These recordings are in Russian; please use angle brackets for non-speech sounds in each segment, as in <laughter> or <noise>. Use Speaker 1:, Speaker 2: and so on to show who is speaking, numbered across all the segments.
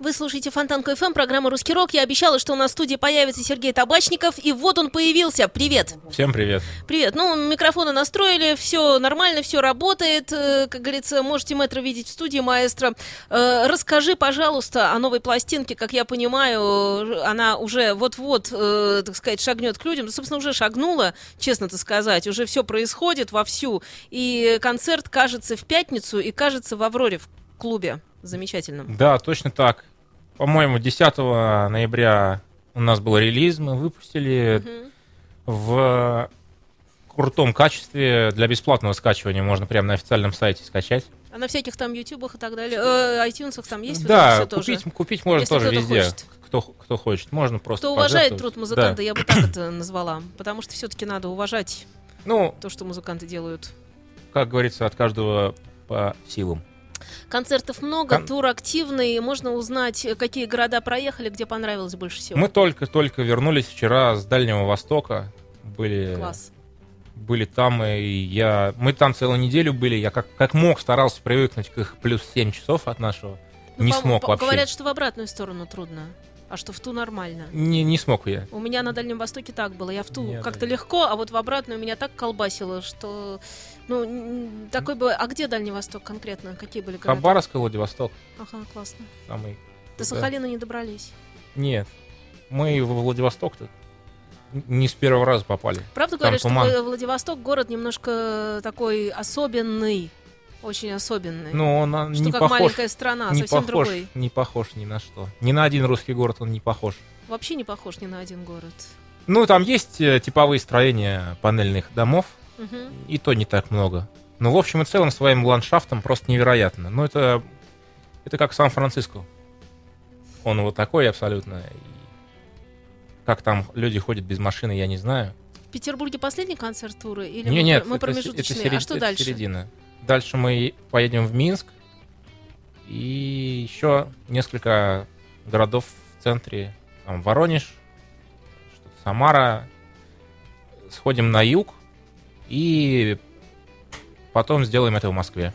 Speaker 1: Вы слушаете Фонтанку FM, программа «Русский рок». Я обещала, что у нас в студии появится Сергей Табачников, и вот он появился. Привет!
Speaker 2: Всем привет.
Speaker 1: Привет. Ну, микрофоны настроили, все нормально, все работает. Э, Как говорится, можете метро видеть в студии, маэстро. Э, Расскажи, пожалуйста, о новой пластинке. Как я понимаю, она уже вот-вот, э, так сказать, шагнет к людям. Собственно, уже шагнула, честно-то сказать. Уже все происходит вовсю. И концерт, кажется, в пятницу, и, кажется, в «Авроре» в клубе замечательном.
Speaker 2: Да, точно так. По-моему, 10 ноября у нас был релиз, мы выпустили в крутом качестве для бесплатного скачивания. Можно прямо на официальном сайте скачать.
Speaker 1: А на всяких там ютубах и так далее, э, iTunes там есть? вот
Speaker 2: да,
Speaker 1: это всё тоже?
Speaker 2: купить, купить можно
Speaker 1: Если
Speaker 2: тоже везде.
Speaker 1: хочет.
Speaker 2: Кто, кто хочет. Можно просто
Speaker 1: Кто уважает труд музыканта,
Speaker 2: Да.
Speaker 1: я бы так это <coughs> назвала. Потому что все-таки надо уважать
Speaker 2: Ну,
Speaker 1: то, что музыканты делают.
Speaker 2: как говорится, от каждого по силам.
Speaker 1: Концертов много,
Speaker 2: Кон-
Speaker 1: тур активный. Можно узнать, э, какие города проехали, где понравилось больше всего.
Speaker 2: Мы только-только вернулись вчера с Дальнего Востока. Были,
Speaker 1: Класс.
Speaker 2: были там, и я... Мы там целую неделю были. Я как, как мог старался привыкнуть к их плюс 7 часов от нашего.
Speaker 1: Ну,
Speaker 2: не
Speaker 1: по-
Speaker 2: смог
Speaker 1: по-
Speaker 2: вообще.
Speaker 1: Говорят, что в обратную сторону трудно, а что в ту нормально.
Speaker 2: Не, не смог я.
Speaker 1: У меня на Дальнем Востоке так было. Я в ту как-то легко, а вот в обратную меня так колбасило, что... Ну, такой бы... А где Дальний Восток конкретно? Какие были города?
Speaker 2: Хабаровск и Владивосток.
Speaker 1: Ага, классно.
Speaker 2: Самый...
Speaker 1: До. Сахалина не добрались.
Speaker 2: Нет. Мы во Владивосток-то не с первого раза попали.
Speaker 1: Правда
Speaker 2: Там
Speaker 1: говорят, что
Speaker 2: туман.
Speaker 1: Вла- Владивосток город немножко такой особенный, очень особенный.
Speaker 2: Но он а,
Speaker 1: что
Speaker 2: не
Speaker 1: как
Speaker 2: похож,
Speaker 1: маленькая страна,
Speaker 2: не
Speaker 1: совсем
Speaker 2: похож,
Speaker 1: другой.
Speaker 2: не похож ни на что. Ни на один русский город он не похож.
Speaker 1: Вообще не похож ни на один город.
Speaker 2: Ну, там есть э, типовые строения панельных домов,
Speaker 1: Мгм.
Speaker 2: и то не так много. Но в общем и целом своим ландшафтом просто невероятно. Ну, это, это как Сан-Франциско. Он вот такой абсолютно. Как там люди ходят без машины, я не знаю.
Speaker 1: В Петербурге последний концерт туры? Или
Speaker 2: не,
Speaker 1: мы,
Speaker 2: нет,
Speaker 1: мы
Speaker 2: это, с- это
Speaker 1: промежуточные?
Speaker 2: серед-
Speaker 1: а что
Speaker 2: это
Speaker 1: дальше?
Speaker 2: середина. Дальше мы поедем в Минск и еще несколько городов в центре. Там Воронеж, Самара. Сходим на юг и потом сделаем это в Москве.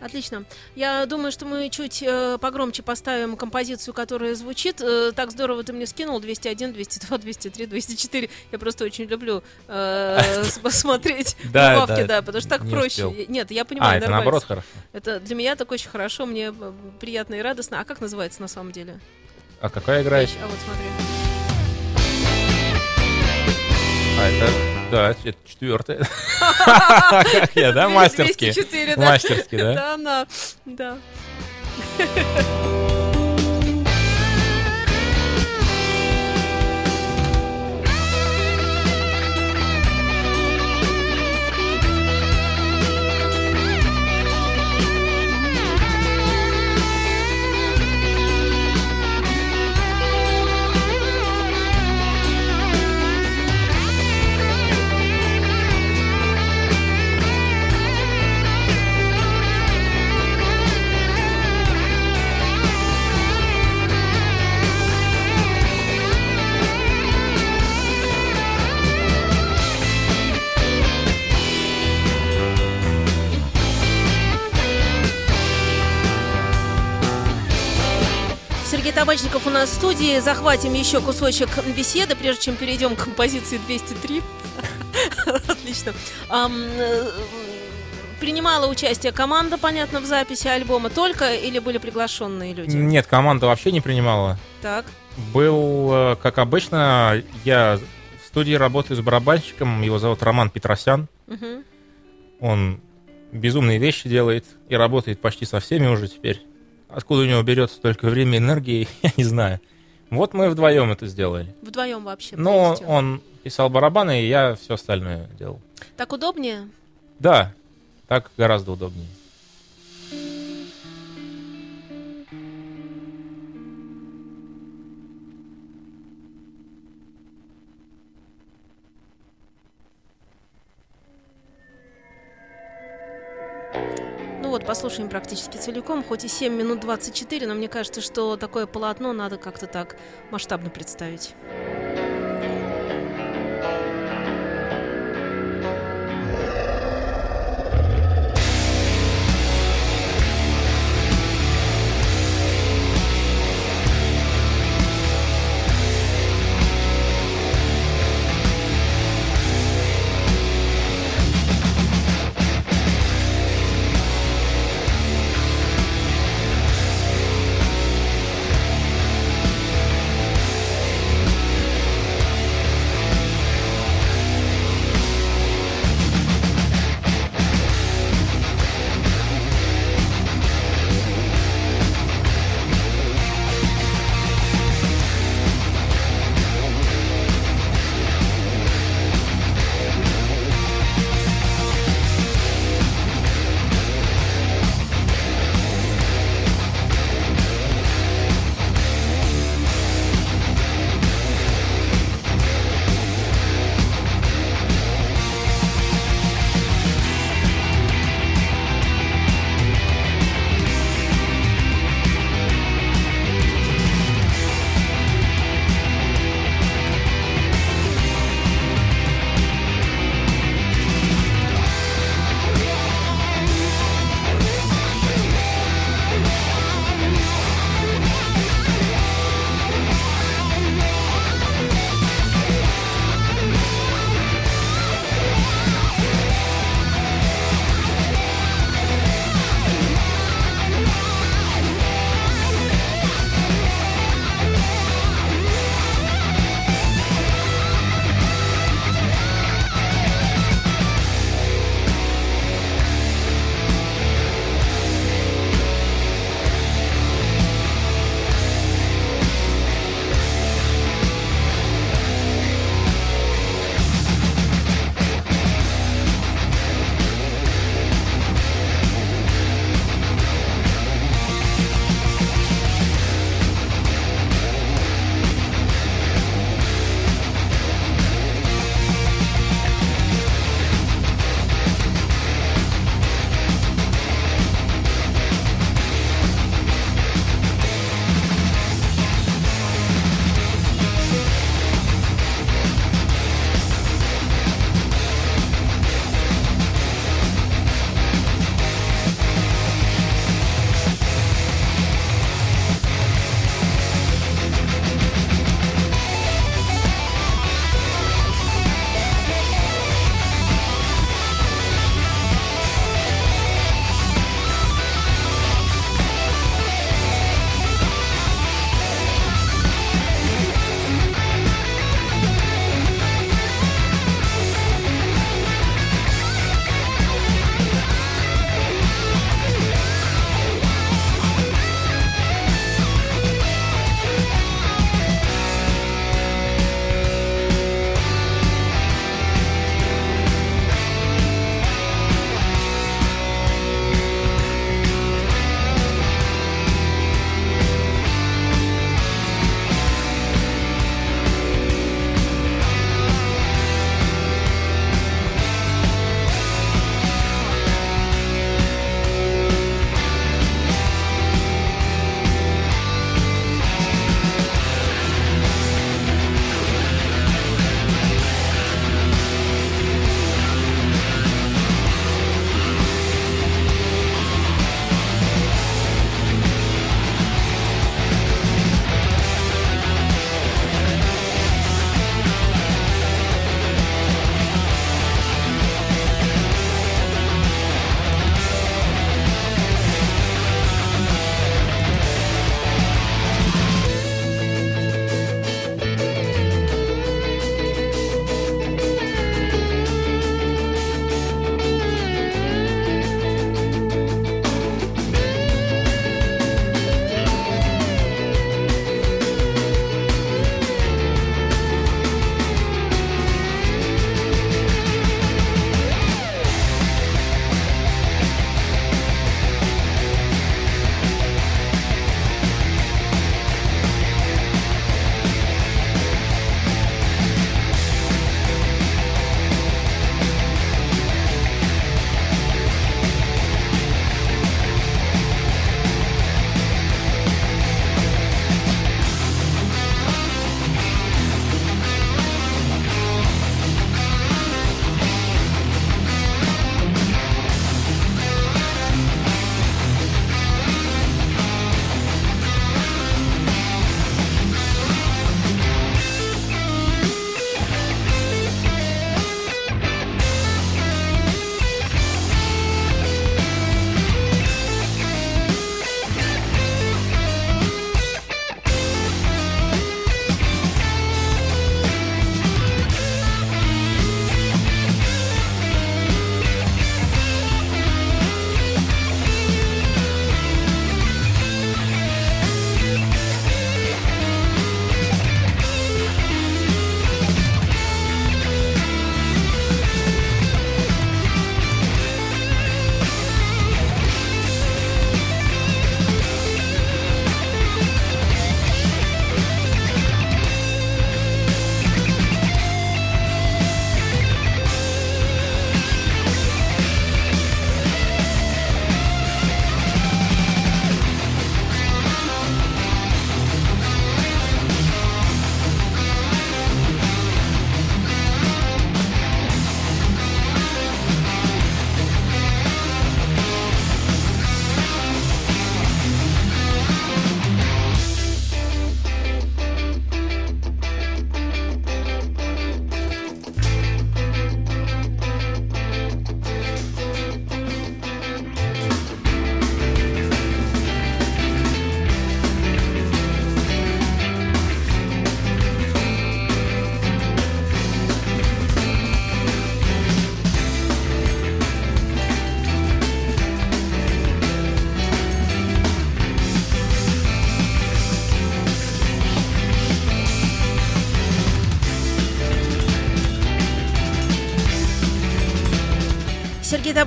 Speaker 1: Отлично. Я думаю, что мы чуть э, погромче поставим композицию, которая звучит. Э, так здорово ты мне скинул 201, 202, 203, 204. Я просто очень люблю э, <laughs> с- посмотреть <laughs>
Speaker 2: Да,
Speaker 1: добавки,
Speaker 2: да,
Speaker 1: потому что так проще. Нет, я понимаю,
Speaker 2: А, это наоборот хорошо.
Speaker 1: Это для меня так очень хорошо, мне э, приятно и радостно. А как называется на самом деле?
Speaker 2: А какая играет?
Speaker 1: Вещь? А вот смотри.
Speaker 2: А это, да, это четвертая. Как я, да, мастерски?
Speaker 1: 204, да?
Speaker 2: Мастерски, да?
Speaker 1: Да. Табачников у нас в студии. Захватим еще кусочек беседы, прежде чем перейдем к композиции 203. <laughs> Отлично. Э, Принимала участие команда, понятно, в записи альбома только или были приглашенные люди?
Speaker 2: Нет, команда вообще не принимала.
Speaker 1: Так.
Speaker 2: Был, э, как обычно, я в студии работаю с барабанщиком, его зовут Роман Петросян.
Speaker 1: Мгм.
Speaker 2: Он безумные вещи делает и работает почти со всеми уже теперь. Откуда у него берется столько времени и энергии, <laughs> я не знаю. Вот мы вдвоем это сделали.
Speaker 1: Вдвоем вообще.
Speaker 2: Но
Speaker 1: полностью.
Speaker 2: он писал барабаны, и я все остальное делал.
Speaker 1: Так удобнее?
Speaker 2: Да, так гораздо удобнее.
Speaker 1: Ну вот, послушаем практически целиком, хоть и 7 минут 24, но мне кажется, что такое полотно надо как-то так масштабно представить.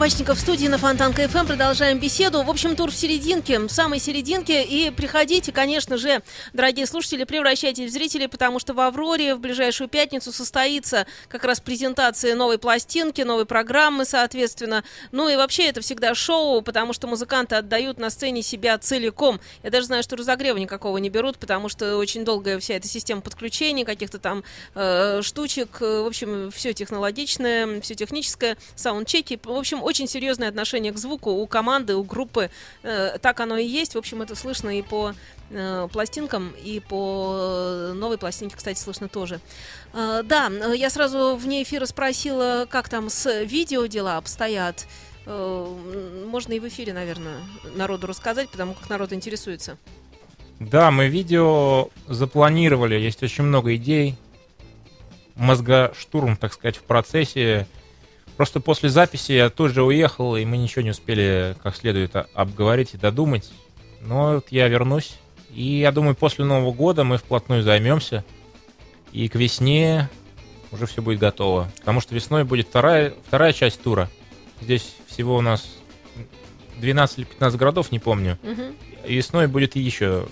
Speaker 1: Табачников в студии на Фонтанка ФМ. Продолжаем беседу. В общем, тур в серединке, в самой серединке. И приходите, конечно же, дорогие слушатели, превращайтесь в зрителей, потому что в Авроре в ближайшую пятницу состоится как раз презентация новой пластинки, новой программы, соответственно. Ну и вообще это всегда шоу, потому что музыканты отдают на сцене себя целиком. Я даже знаю, что разогрева никакого не берут, потому что очень долгая вся эта система подключения, каких-то там э, штучек. В общем, все технологичное, все техническое, саундчеки. В общем, очень серьезное отношение к звуку у команды, у группы. Э, так оно и есть. В общем, это слышно и по э, пластинкам, и по новой пластинке, кстати, слышно тоже. Э, да, я сразу вне эфира спросила, как там с видео дела обстоят. Э, можно и в эфире, наверное, народу рассказать, потому как народ интересуется.
Speaker 2: Да, мы видео запланировали, есть очень много идей. Мозгоштурм, так сказать, в процессе. Просто после записи я тут же уехал, и мы ничего не успели как следует обговорить и додумать. Но вот я вернусь. И я думаю, после Нового года мы вплотную займемся. И к весне уже все будет готово. Потому что весной будет вторая, вторая часть тура. Здесь всего у нас 12 или 15 городов, не помню.
Speaker 1: Угу.
Speaker 2: И весной будет еще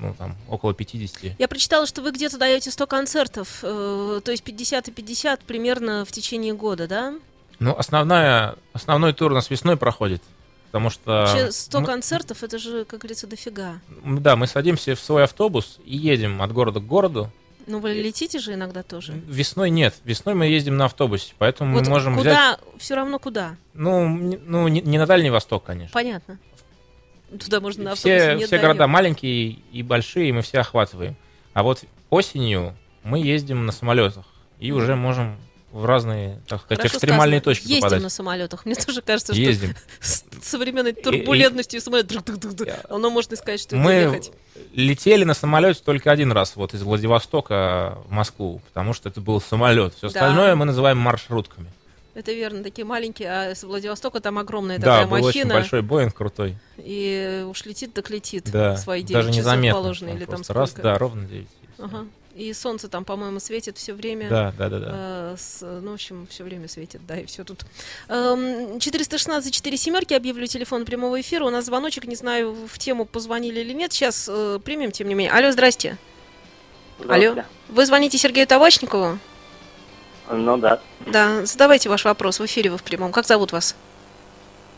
Speaker 2: ну, там, около 50.
Speaker 1: Я прочитала, что вы где-то даете 100 концертов, э, то есть 50 и 50 примерно в течение года, да?
Speaker 2: Ну, основная, основной тур у нас весной проходит, потому что...
Speaker 1: Вообще 100
Speaker 2: мы-
Speaker 1: концертов, это же, как говорится, дофига.
Speaker 2: Да, мы садимся в свой автобус и едем от города к городу.
Speaker 1: Ну, вы летите же иногда тоже.
Speaker 2: Весной нет, весной мы ездим на автобусе, поэтому
Speaker 1: Вот
Speaker 2: мы можем взять...
Speaker 1: куда, все равно куда,
Speaker 2: Ну, ну не, не на Дальний Восток, конечно.
Speaker 1: понятно. Туда можно на автобусе
Speaker 2: все
Speaker 1: не
Speaker 2: все города маленькие и большие, мы все охватываем. А вот осенью мы ездим на самолетах и уже можем в разные, так сказать,
Speaker 1: Хорошо
Speaker 2: экстремальные
Speaker 1: сказано.
Speaker 2: точки
Speaker 1: Ездим
Speaker 2: попадать.
Speaker 1: на самолетах. Мне тоже кажется, что
Speaker 2: Ездим.
Speaker 1: с современной турбулентностью самолет, друг-друг-друг,
Speaker 2: Я-
Speaker 1: оно можно сказать, что
Speaker 2: Мы
Speaker 1: ехать.
Speaker 2: летели на самолете только один раз, вот из Владивостока в Москву, потому что это был самолет. Все
Speaker 1: Да.
Speaker 2: остальное мы называем маршрутками.
Speaker 1: Это верно, такие маленькие, а с Владивостока там огромная
Speaker 2: да,
Speaker 1: такая
Speaker 2: был очень
Speaker 1: махина.
Speaker 2: большой Боинг крутой.
Speaker 1: И уж летит, так летит.
Speaker 2: Да,
Speaker 1: Свои 9
Speaker 2: даже
Speaker 1: часов
Speaker 2: незаметно.
Speaker 1: положено,
Speaker 2: Там
Speaker 1: или там
Speaker 2: раз, да, ровно 9.
Speaker 1: Ага. И солнце там, по-моему, светит все время.
Speaker 2: Да, да, да, да.
Speaker 1: Э, с- ну, в общем, все время светит, да, и все тут. Эм, 416 4 семерки, объявлю телефон прямого эфира. У нас звоночек, не знаю, в тему позвонили или нет. Сейчас э, примем, тем не менее. Алло, здрасте. Алло. Вы звоните Сергею Табачникову?
Speaker 3: Ну да.
Speaker 1: Да, задавайте ваш вопрос в эфире, вы в прямом. Как зовут вас?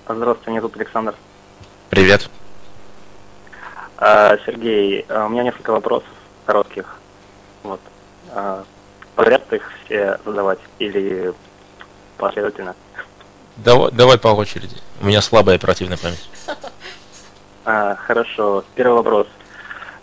Speaker 3: Здравствуйте, меня зовут Александр.
Speaker 2: Привет.
Speaker 3: А, Сергей, у меня несколько вопросов коротких. Вот. А, Подряд их все задавать или последовательно?
Speaker 2: Давай, давай по очереди. У меня слабая оперативная память. <laughs>
Speaker 3: А, хорошо. Первый вопрос.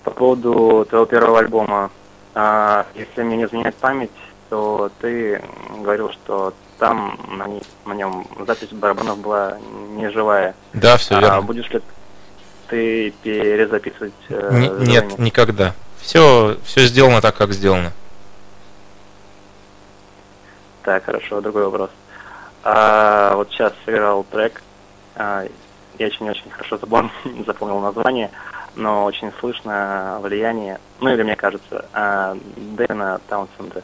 Speaker 3: По поводу твоего первого альбома. А, если мне не изменяет память, то ты говорил, что там на, ней- на нем запись барабанов была неживая.
Speaker 2: Да, все
Speaker 3: А
Speaker 2: верно.
Speaker 3: будешь ли ты перезаписывать э, заранее?
Speaker 2: нет, никогда. Все, все сделано так, как сделано.
Speaker 3: Так, хорошо, другой вопрос. А, вот сейчас сыграл трек. А, я очень-очень хорошо запомнил, <laughs> запомнил название, но очень слышно влияние, ну или мне кажется, а, Дэна Таунсенда.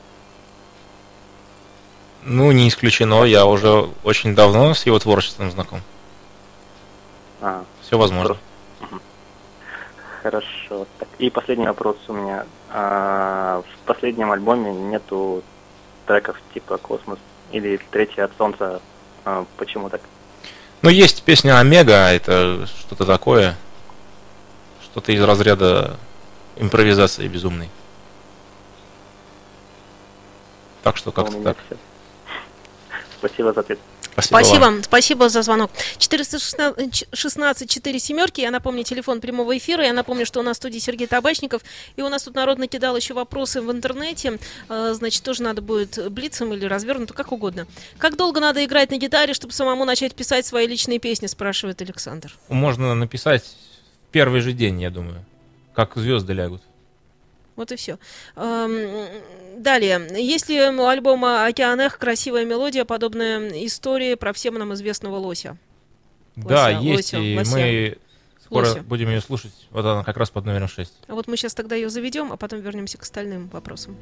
Speaker 2: Ну, не исключено, я уже очень давно с его творчеством знаком.
Speaker 3: А,
Speaker 2: Все возможно.
Speaker 3: Хорошо. Так, и последний вопрос у меня. А, в последнем альбоме нету треков типа «Космос» или «Третий от Солнца». А, почему так?
Speaker 2: Ну, есть песня Омега, это что-то такое. Что-то из разряда импровизации безумной. Так что
Speaker 3: У
Speaker 2: как-то так.
Speaker 3: всё. Спасибо за ответ.
Speaker 2: Спасибо. вам.
Speaker 1: Спасибо, спасибо за звонок. 416 4 семерки. Я напомню, телефон прямого эфира. Я напомню, что у нас в студии Сергей Табачников. И у нас тут народ накидал еще вопросы в интернете. Э, Значит, тоже надо будет блицем или развернуто, как угодно. Как долго надо играть на гитаре, чтобы самому начать писать свои личные песни, спрашивает Александр.
Speaker 2: Можно написать в первый же день, я думаю. Как звезды лягут.
Speaker 1: Вот и все. Далее. Есть ли у альбома «Океан Эх» красивая мелодия, подобная истории про всем нам известного лося?
Speaker 2: да,
Speaker 1: Лося,
Speaker 2: есть,
Speaker 1: лося,
Speaker 2: и
Speaker 1: лося.
Speaker 2: мы скоро
Speaker 1: Лося.
Speaker 2: будем ее слушать. Вот она как раз под номером 6.
Speaker 1: А вот мы сейчас тогда ее заведем, а потом вернемся к остальным вопросам.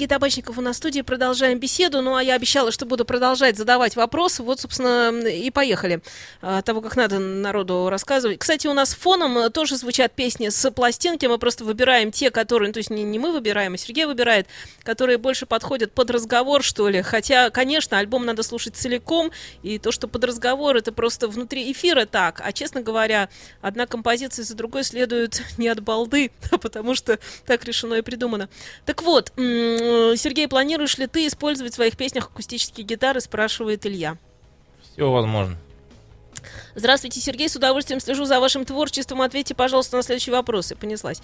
Speaker 1: Сергей Табачников у нас в студии. Продолжаем беседу. Ну, а я обещала, что буду продолжать задавать вопросы. Вот, собственно, и поехали. От того, как надо народу рассказывать. Кстати, у нас фоном тоже звучат песни с пластинки. Мы просто выбираем те, которые... Ну, то есть не, не мы выбираем, а Сергей выбирает, которые больше подходят под разговор, что ли. Хотя, конечно, альбом надо слушать целиком. И то, что под разговор, это просто внутри эфира так. А, честно говоря, одна композиция за другой следует <laughs> не от балды, <laughs> потому что так решено и придумано. Так вот, Сергей, планируешь ли ты использовать в своих песнях акустические гитары, спрашивает Илья.
Speaker 2: Все возможно.
Speaker 1: Здравствуйте, Сергей, с удовольствием слежу за вашим творчеством. Ответьте, пожалуйста, на следующий вопрос. И понеслась.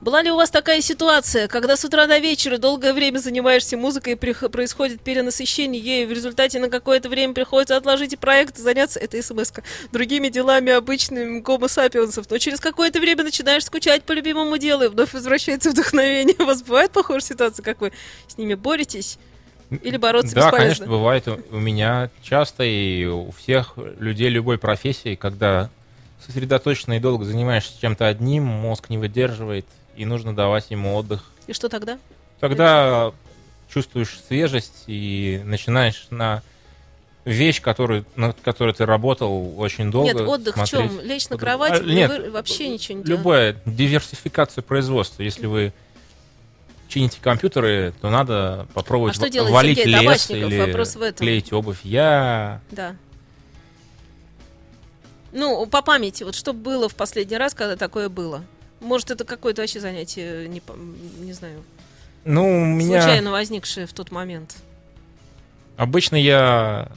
Speaker 1: Была ли у вас такая ситуация, когда с утра до вечера долгое время занимаешься музыкой, и происходит перенасыщение ею, в результате на какое-то время приходится отложить и проект, заняться, это смс другими делами обычными гомо сапиенсов, но через какое-то время начинаешь скучать по любимому делу, и вновь возвращается <laughs> вдохновение. У вас бывает похожая ситуация, как вы с ними боретесь? Или бороться
Speaker 2: да,
Speaker 1: бесполезно?
Speaker 2: конечно, бывает у, у меня часто и у всех людей любой профессии, когда сосредоточенно и долго занимаешься чем-то одним, мозг не выдерживает, и нужно давать ему отдых.
Speaker 1: И что тогда?
Speaker 2: Тогда чувствуешь свежесть и начинаешь на вещь, которую, над которой ты работал очень долго.
Speaker 1: Нет, отдых
Speaker 2: смотреть.
Speaker 1: в чем? Лечь на кровать? А,
Speaker 2: нет,
Speaker 1: вообще ничего не делать?
Speaker 2: Любая диверсификация производства. Если вы чините компьютеры, то надо попробовать
Speaker 1: а что делает
Speaker 2: валить
Speaker 1: Сергей
Speaker 2: лес или
Speaker 1: Вопрос в этом.
Speaker 2: клеить обувь. Я...
Speaker 1: Да. Ну, по памяти, вот что было в последний раз, когда такое было? Может, это какое-то вообще занятие, не, не знаю,
Speaker 2: ну, у меня...
Speaker 1: случайно возникшее в тот момент?
Speaker 2: Обычно я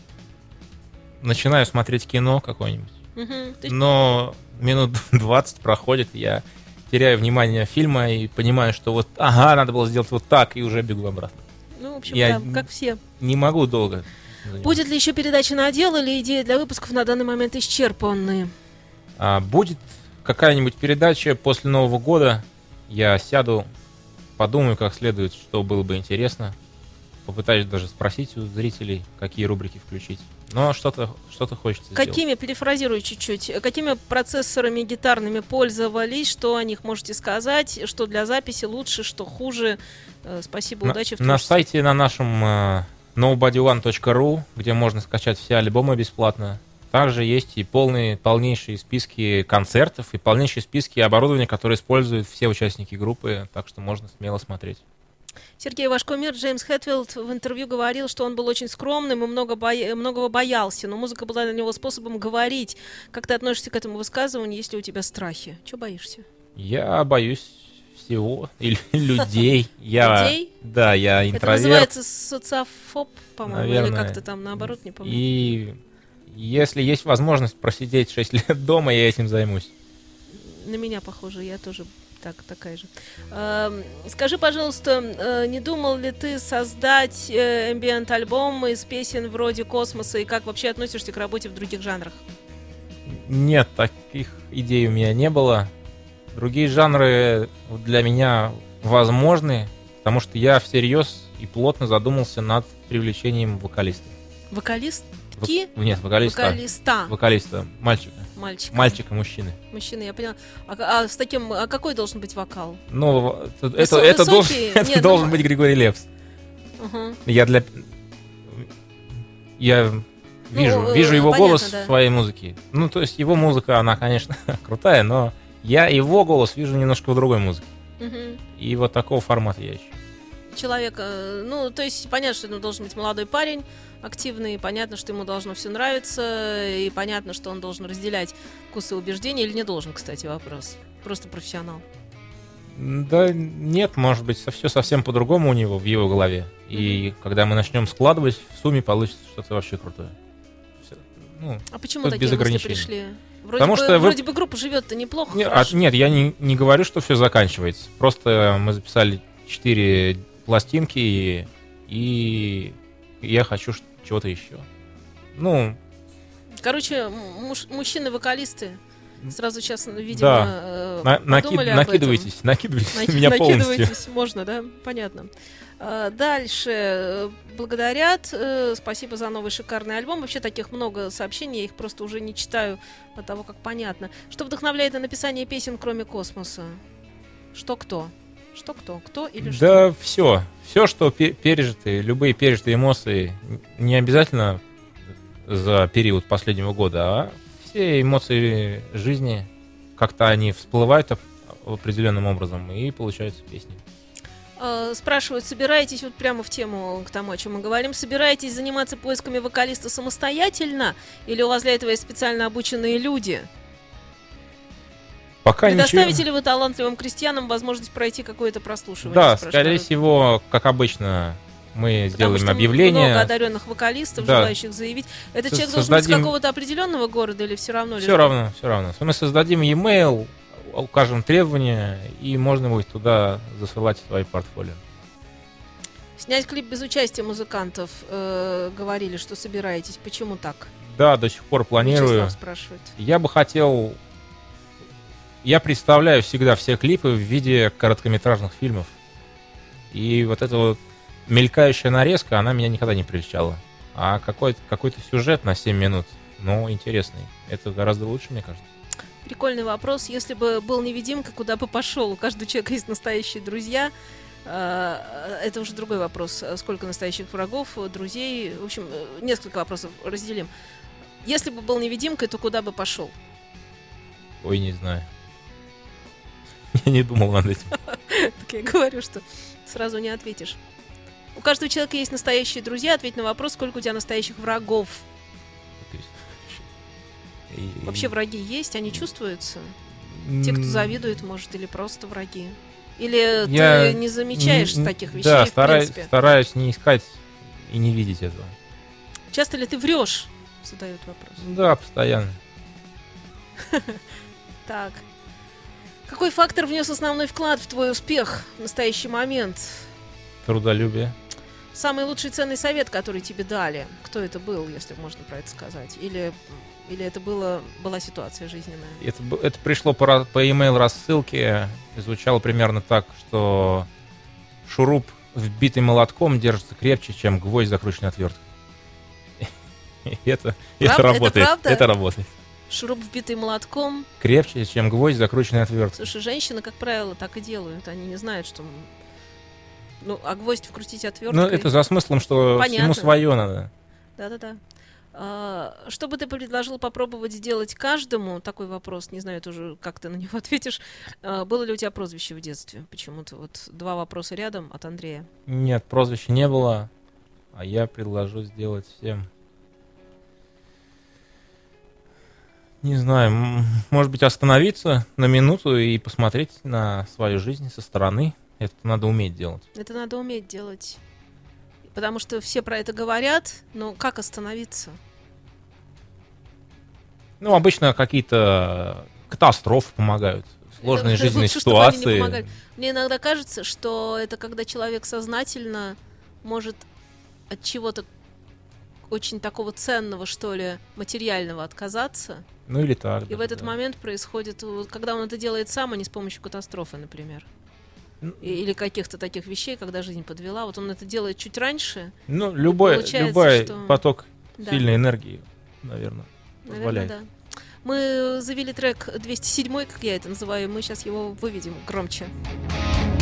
Speaker 2: начинаю смотреть кино какое-нибудь,
Speaker 1: угу, есть...
Speaker 2: но минут 20 проходит, я теряю внимание фильма и понимаю, что вот, ага, надо было сделать вот так, и уже бегу обратно.
Speaker 1: Ну, в общем, Я да, как все.
Speaker 2: Не могу долго.
Speaker 1: Будет ли еще передача на отдел или идеи для выпусков на данный момент исчерпаны?
Speaker 2: А, будет какая-нибудь передача после Нового года. Я сяду, подумаю как следует, что было бы интересно. Попытаюсь даже спросить у зрителей, какие рубрики включить. Но что-то что хочется
Speaker 1: Какими,
Speaker 2: сделать.
Speaker 1: перефразирую чуть-чуть, какими процессорами гитарными пользовались, что о них можете сказать, что для записи лучше, что хуже? Э, спасибо,
Speaker 2: на,
Speaker 1: удачи в
Speaker 2: На сайте на нашем uh, nobodyone.ru, где можно скачать все альбомы бесплатно. Также есть и полные, полнейшие списки концертов и полнейшие списки оборудования, которые используют все участники группы, так что можно смело смотреть.
Speaker 1: Сергей ваш кумир Джеймс Хэтфилд в интервью говорил, что он был очень скромным и много боя... многого боялся, но музыка была для него способом говорить. Как ты относишься к этому высказыванию, если у тебя страхи? Чего боишься?
Speaker 2: Я боюсь всего <laughs> и людей. Я,
Speaker 1: Людей?
Speaker 2: Да, я
Speaker 1: Это
Speaker 2: интроверт.
Speaker 1: называется социофоб, по-моему, или как-то там наоборот, не помню.
Speaker 2: И если есть возможность просидеть 6 <laughs> лет дома, я этим займусь.
Speaker 1: На меня похоже, я тоже так, такая же. Эм, скажи, пожалуйста, э, не думал ли ты создать э, ambient альбом из песен вроде космоса и как вообще относишься к работе в других жанрах?
Speaker 2: Нет, таких идей у меня не было. Другие жанры для меня возможны, потому что я всерьез и плотно задумался над привлечением вокалиста.
Speaker 1: Вокалистки?
Speaker 2: Вок- Нет, вокалиста.
Speaker 1: Вокалиста.
Speaker 2: Вокалиста, мальчика.
Speaker 1: Мальчик.
Speaker 2: Мальчика, мужчины.
Speaker 1: Мужчина, я поняла. А, а с таким, а какой должен быть вокал?
Speaker 2: Ну, это,
Speaker 1: Высо-
Speaker 2: это, это должен,
Speaker 1: высокий? <laughs>
Speaker 2: это
Speaker 1: Нет,
Speaker 2: должен
Speaker 1: ну-
Speaker 2: быть Григорий Лепс.
Speaker 1: Ага.
Speaker 2: Я для... Я вижу,
Speaker 1: Ну,
Speaker 2: вижу его
Speaker 1: понятно,
Speaker 2: голос
Speaker 1: да.
Speaker 2: в своей музыке. Ну, то есть его музыка, она, конечно, <laughs> крутая, но я его голос вижу немножко в другой музыке.
Speaker 1: Мгм.
Speaker 2: И вот такого формата я ищу.
Speaker 1: Человек, э, ну, то есть понятно, что это должен быть молодой парень, активный, понятно, что ему должно все нравиться, и понятно, что он должен разделять вкусы и убеждения, или не должен, кстати, вопрос. Просто профессионал.
Speaker 2: Да нет, может быть, все совсем по-другому у него в его голове. И когда мы начнем складывать, в сумме получится что-то вообще крутое. Всё. Ну,
Speaker 1: А почему такие
Speaker 2: без
Speaker 1: мысли пришли? Вроде,
Speaker 2: Потому
Speaker 1: бы,
Speaker 2: что вы-
Speaker 1: вроде бы группа живет-то неплохо,
Speaker 2: Не- а, нет, я не, не говорю, что все заканчивается. Просто мы записали четыре пластинки, и, и я хочу ш- чего-то еще. Ну,
Speaker 1: Короче, муж- мужчины-вокалисты сразу сейчас, видимо,
Speaker 2: Да.
Speaker 1: э,
Speaker 2: на- наки-
Speaker 1: подумали об этом.
Speaker 2: накидывайтесь, накидывайтесь
Speaker 1: Наки-
Speaker 2: на меня полностью.
Speaker 1: накидывайтесь, можно, да? Понятно. А, Дальше. э, Благодарят. э, Спасибо за новый шикарный альбом. Вообще таких много сообщений, я их просто уже не читаю от того, как понятно. Что вдохновляет на написание песен, кроме космоса? Что кто? Что кто? Кто или что?
Speaker 2: Да, все. Все, что пе- пережиты, любые пережитые эмоции, не обязательно за период последнего года, а все эмоции жизни, как-то они всплывают оп- определенным образом и получаются песни.
Speaker 1: А, Спрашивают, собираетесь, вот прямо в тему к тому, о чем мы говорим, собираетесь заниматься поисками вокалиста самостоятельно? Или у вас для этого есть специально обученные люди?
Speaker 2: Пока
Speaker 1: Предоставите
Speaker 2: ничего...
Speaker 1: ли вы талантливым крестьянам возможность пройти какое-то прослушивание?
Speaker 2: Да, скорее всего, как обычно, мы
Speaker 1: Потому
Speaker 2: сделаем объявление.
Speaker 1: много одаренных вокалистов,
Speaker 2: Да.
Speaker 1: желающих заявить. Этот
Speaker 2: Со-
Speaker 1: человек должен быть
Speaker 2: создадим-
Speaker 1: из какого-то определенного города или все равно?
Speaker 2: Все равно, все равно. Мы создадим e-mail, укажем требования, и можно будет туда засылать свои портфолио.
Speaker 1: Снять клип без участия музыкантов. э, говорили, что собираетесь. Почему так?
Speaker 2: Да, до сих пор планирую.
Speaker 1: Вячеслав спрашивает.
Speaker 2: Я бы хотел... Я представляю всегда все клипы в виде короткометражных фильмов. И вот эта вот мелькающая нарезка, она меня никогда не прельщала. А какой-то какой сюжет на 7 минут, ну, интересный. Это гораздо лучше, мне кажется.
Speaker 1: Прикольный вопрос. Если бы был невидимка, куда бы пошел? У каждого человека есть настоящие друзья. А, Это уже другой вопрос. А Сколько настоящих врагов, друзей? В общем, несколько вопросов разделим. Если бы был невидимкой, то куда бы пошел?
Speaker 2: Ой, не знаю. <laughs> Я не думал над этим. <laughs>
Speaker 1: Так я говорю, что сразу не ответишь. У каждого человека есть настоящие друзья. Ответь на вопрос, сколько у тебя настоящих врагов.
Speaker 2: И-
Speaker 1: Вообще враги есть, они чувствуются? Те, кто завидует, может, или просто враги? Или
Speaker 2: Я
Speaker 1: ты не замечаешь таких вещей,
Speaker 2: Да,
Speaker 1: в
Speaker 2: стараюсь,
Speaker 1: принципе?
Speaker 2: стараюсь не искать и не видеть этого.
Speaker 1: Часто ли ты врешь? Задают вопрос.
Speaker 2: Да, постоянно. <laughs>
Speaker 1: Так. Какой фактор внес основной вклад в твой успех в настоящий момент?
Speaker 2: Трудолюбие.
Speaker 1: Самый лучший ценный совет, который тебе дали? Кто это был, если можно про это сказать? Или, или это было, была ситуация жизненная?
Speaker 2: Это, это пришло по, по email рассылке. И звучало примерно так, что шуруп, вбитый молотком, держится крепче, чем гвоздь, закрученный отверткой. <laughs> Это, это работает. Это работает.
Speaker 1: Шуруп, вбитый молотком.
Speaker 2: Крепче, чем гвоздь, закрученный отверткой.
Speaker 1: Слушай, женщины, как правило, так и делают. Они не знают, что... Ну, а гвоздь вкрутить отверткой.
Speaker 2: Ну, это за смыслом, что
Speaker 1: Понятно.
Speaker 2: всему свое надо.
Speaker 1: Да-да-да. А, Что бы ты предложил попробовать сделать каждому? Такой вопрос, не знаю, тоже как ты на него <laughs> ответишь. А, Было ли у тебя прозвище в детстве? Почему-то вот два вопроса рядом от Андрея.
Speaker 2: Нет, прозвища не было, а я предложу сделать всем. Не знаю, может быть, остановиться на минуту и посмотреть на свою жизнь со стороны. Это надо уметь делать.
Speaker 1: Это надо уметь делать. Потому что все про это говорят, но как остановиться?
Speaker 2: Ну, обычно какие-то катастрофы помогают, сложные
Speaker 1: Это
Speaker 2: жизненные
Speaker 1: лучше,
Speaker 2: ситуации.
Speaker 1: Мне иногда кажется, что это когда человек сознательно может от чего-то очень такого ценного, что ли, материального отказаться.
Speaker 2: Ну или так.
Speaker 1: И в
Speaker 2: даже,
Speaker 1: этот
Speaker 2: да.
Speaker 1: момент происходит, когда он это делает сам, а не с помощью катастрофы, например.
Speaker 2: Ну,
Speaker 1: Или каких-то таких вещей, когда жизнь подвела. Вот он это делает чуть раньше.
Speaker 2: Ну, любой, любой
Speaker 1: что-
Speaker 2: поток
Speaker 1: Да.
Speaker 2: сильной энергии, наверное,
Speaker 1: Наверное,
Speaker 2: позволяет.
Speaker 1: да. Мы завели трек 207, как я это называю. Мы сейчас его выведем громче.
Speaker 4: Thank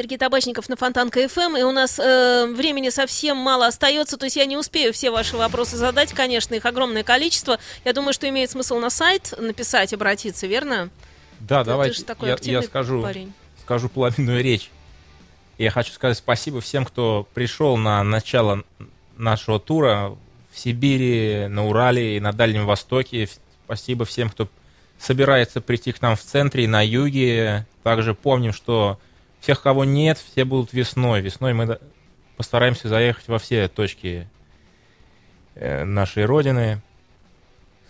Speaker 1: Сергей Табачников на Фонтанка ФМ, и у нас э, времени совсем мало остается, то есть я не успею все ваши вопросы задать, конечно, их огромное количество. Я думаю, что имеет смысл на сайт написать, обратиться, верно?
Speaker 2: Да,
Speaker 1: Ты-
Speaker 2: давайте
Speaker 1: ты такой
Speaker 2: я, я скажу,
Speaker 1: парень.
Speaker 2: скажу половинную речь. Я хочу сказать спасибо всем, кто пришел на начало нашего тура в Сибири, на Урале и на Дальнем Востоке. Спасибо всем, кто собирается прийти к нам в центре и на юге. Также помним, что всех, кого нет, все будут весной. Весной мы постараемся заехать во все точки э, нашей Родины.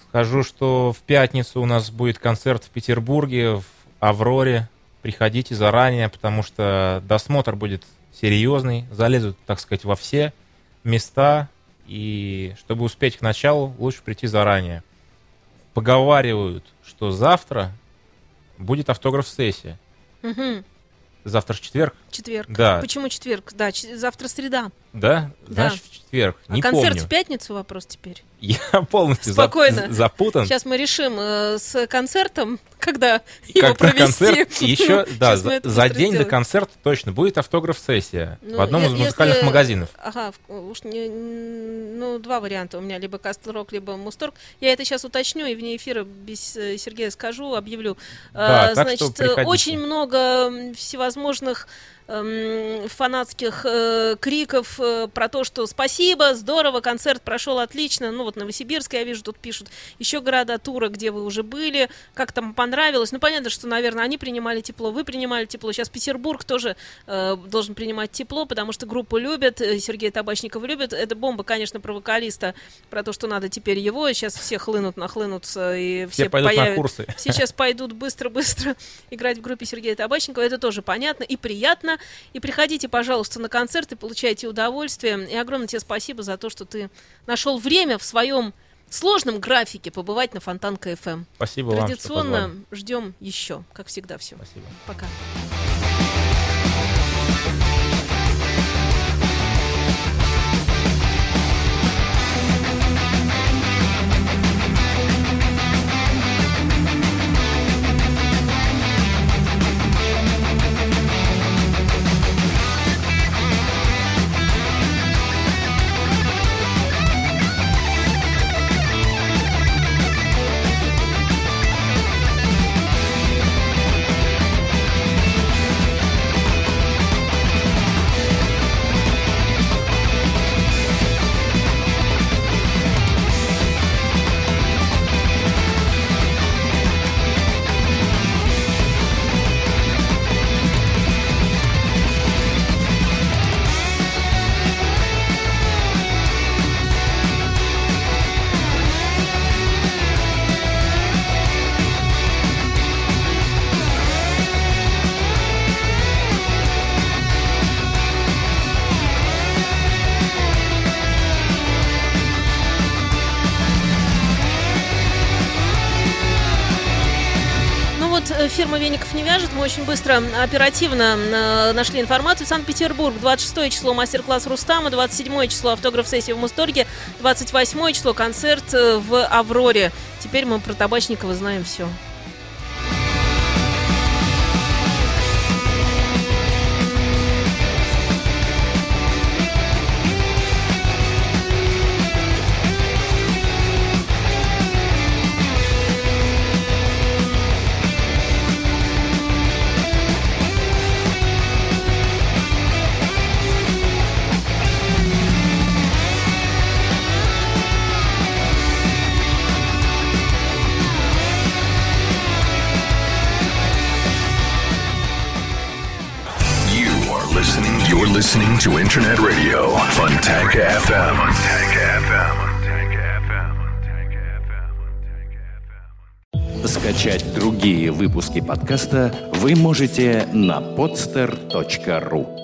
Speaker 2: Скажу, что в пятницу у нас будет концерт в Петербурге, в Авроре. Приходите заранее, потому что досмотр будет серьезный. Залезут, так сказать, во все места. И чтобы успеть к началу, лучше прийти заранее. Поговаривают, что завтра будет автограф-сессия.
Speaker 1: Мгм.
Speaker 2: Завтра ж четверг,
Speaker 1: Четверг.
Speaker 2: Да.
Speaker 1: Почему четверг? Да, завтра среда.
Speaker 2: да?
Speaker 1: Да.
Speaker 2: В четверг.
Speaker 1: А
Speaker 2: Не
Speaker 1: концерт
Speaker 2: помню.
Speaker 1: в пятницу вопрос теперь.
Speaker 2: Я <laughs> полностью зап-
Speaker 1: Спокойно.
Speaker 2: запутан.
Speaker 1: Сейчас мы решим э, с концертом, <laughs> когда его
Speaker 2: Как
Speaker 1: провести. <laughs>
Speaker 2: концерт, еще, да, за, за день до
Speaker 1: сделаем.
Speaker 2: концерта точно будет автограф-сессия
Speaker 1: Ну,
Speaker 2: в одном
Speaker 1: е-
Speaker 2: из музыкальных
Speaker 1: если-
Speaker 2: магазинов.
Speaker 1: Ага, в- уж не, ну, два варианта у меня, либо Кастлрок, либо Мусторг. Я это сейчас уточню и вне эфира без э, Сергея скажу, объявлю.
Speaker 2: Да,
Speaker 1: А,
Speaker 2: так
Speaker 1: Значит, э, очень много всевозможных эм, фанатских э, криков э, про то, что спасибо, здорово, концерт прошел отлично. Ну вот Новосибирск, я вижу, тут пишут еще города тура, где вы уже были, как там понравилось. Ну понятно, что, наверное, они принимали тепло, вы принимали тепло. Сейчас Петербург тоже э, должен принимать тепло, потому что группу любят, э, Сергея Табачникова любят. Это бомба, конечно, про вокалиста, про то, что надо теперь его. Сейчас все хлынут, нахлынутся, и все,
Speaker 2: Все пойдут на
Speaker 1: появят-
Speaker 2: курсы.
Speaker 1: все сейчас пойдут быстро-быстро <laughs> играть в группе Сергея Табачникова. Это тоже понятно и приятно. И приходите, пожалуйста, на концерт и получайте удовольствие. И огромное тебе спасибо за то, что ты нашел время в своем сложном графике побывать на Фонтан КФМ.
Speaker 2: Спасибо вам,
Speaker 1: Традиционно
Speaker 2: позвали.
Speaker 1: ждем еще, как всегда, все.
Speaker 2: Спасибо.
Speaker 1: Пока. Фирма Веников не вяжет. Мы очень быстро, оперативно э, нашли информацию. Санкт-Петербург, 26 число мастер-класс Рустама, 27 число автограф-сессия в Мусторге, 28 число концерт э, в Авроре. Теперь мы про Табачникова знаем все.
Speaker 5: Listening to Internet Radio. Funtank FM.
Speaker 6: Скачать другие выпуски подкаста вы можете на podster.ru